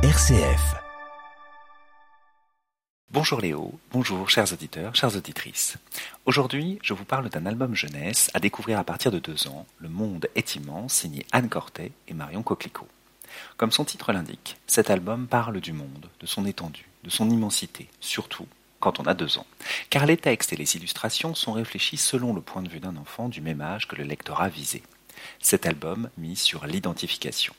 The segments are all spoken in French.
RCF. Bonjour Léo, bonjour chers auditeurs, chères auditrices. Aujourd'hui, je vous parle d'un album jeunesse à découvrir à partir de deux ans, Le Monde est immense, signé Anne Cortet et Marion Coquelicot. Comme son titre l'indique, cet album parle du monde, de son étendue, de son immensité, surtout quand on a deux ans. Car les textes et les illustrations sont réfléchis selon le point de vue d'un enfant du même âge que le lectorat visé. Cet album mise sur l'identification.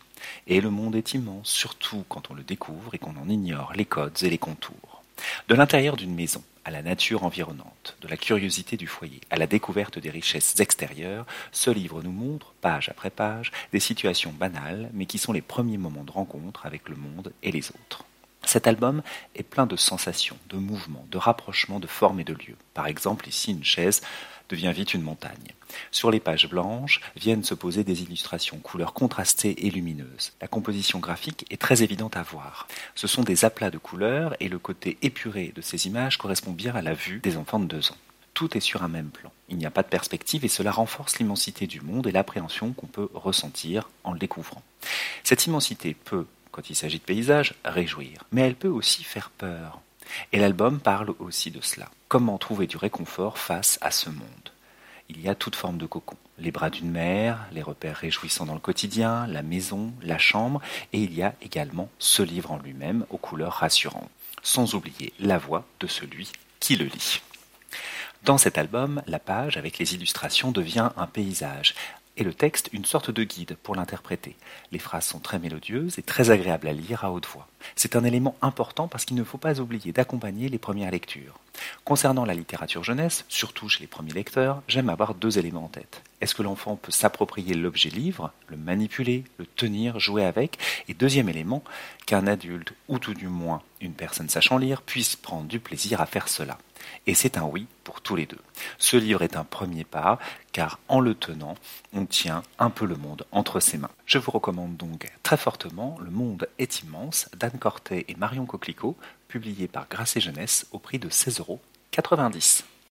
Et le monde est immense, surtout quand on le découvre et qu'on en ignore les codes et les contours. De l'intérieur d'une maison à la nature environnante, de la curiosité du foyer à la découverte des richesses extérieures, ce livre nous montre, page après page, des situations banales, mais qui sont les premiers moments de rencontre avec le monde et les autres. Cet album est plein de sensations, de mouvements, de rapprochements de formes et de lieux. Par exemple, ici, une chaise devient vite une montagne. Sur les pages blanches viennent se poser des illustrations, couleurs contrastées et lumineuses. La composition graphique est très évidente à voir. Ce sont des aplats de couleurs et le côté épuré de ces images correspond bien à la vue des enfants de deux ans. Tout est sur un même plan. Il n'y a pas de perspective et cela renforce l'immensité du monde et l'appréhension qu'on peut ressentir en le découvrant. Cette immensité peut, quand il s'agit de paysages, réjouir, mais elle peut aussi faire peur. Et l'album parle aussi de cela. Comment trouver du réconfort face à ce monde? Il y a toute forme de cocon. Les bras d'une mère, les repères réjouissants dans le quotidien, la maison, la chambre, et il y a également ce livre en lui-même aux couleurs rassurantes, sans oublier la voix de celui qui le lit. Dans cet album, la page avec les illustrations devient un paysage, et le texte une sorte de guide pour l'interpréter. Les phrases sont très mélodieuses et très agréables à lire à haute voix. C'est un élément important parce qu'il ne faut pas oublier d'accompagner les premières lectures. Concernant la littérature jeunesse, surtout chez les premiers lecteurs, j'aime avoir deux éléments en tête. Est-ce que l'enfant peut s'approprier l'objet livre, le manipuler, le tenir, jouer avec? Et deuxième élément, qu'un adulte, ou tout du moins une personne sachant lire, puisse prendre du plaisir à faire cela. Et c'est un oui pour tous les deux. Ce livre est un premier pas, car en le tenant, on tient un peu le monde entre ses mains. Je vous recommande donc très fortement Le Monde est immense d'Anne Cortet et Marion Coquelicot, publié par Grasset Jeunesse au prix de 16,90 euros.